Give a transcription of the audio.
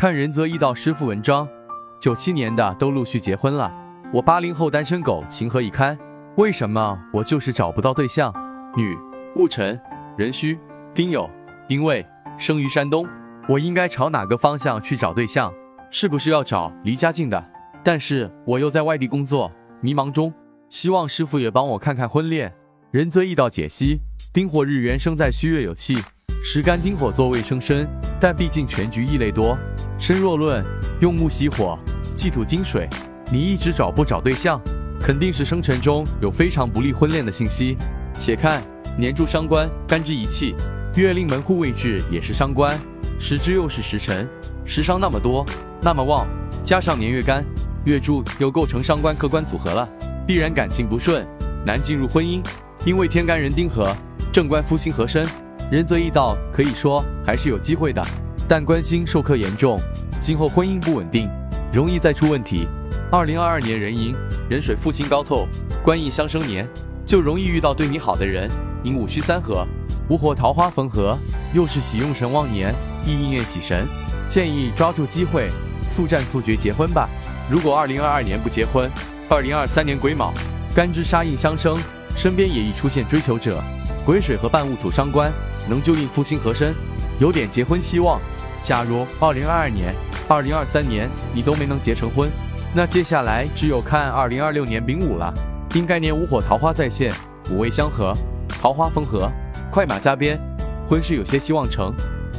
看仁泽义道师傅文章，九七年的都陆续结婚了，我八零后单身狗情何以堪？为什么我就是找不到对象？女，戊辰，壬戌，丁酉，丁未，生于山东。我应该朝哪个方向去找对象？是不是要找离家近的？但是我又在外地工作，迷茫中，希望师傅也帮我看看婚恋。仁泽义道解析：丁火日元生在戌月有气，时干丁火坐未生身，但毕竟全局异类多。身若论用木喜火，忌土金水，你一直找不找对象，肯定是生辰中有非常不利婚恋的信息。且看年柱伤官干支一气，月令门户位置也是伤官，时支又是时辰，时伤那么多，那么旺，加上年月干月柱又构成伤官客观组合了，必然感情不顺，难进入婚姻。因为天干人丁合，正官夫星合身，人则易道，可以说还是有机会的。但官星受克严重，今后婚姻不稳定，容易再出问题。二零二二年壬寅，壬水复星高透，官印相生年，就容易遇到对你好的人。寅午戌三合，午火桃花逢合，又是喜用神旺年，亦应验喜神，建议抓住机会，速战速决结婚吧。如果二零二二年不结婚，二零二三年癸卯，干支杀印相生，身边也易出现追求者，癸水和半戊土伤官，能就应夫星合身，有点结婚希望。假如二零二二年、二零二三年你都没能结成婚，那接下来只有看二零二六年丙午了。应该年午火桃花在线，五味相合，桃花风和，快马加鞭，婚事有些希望成。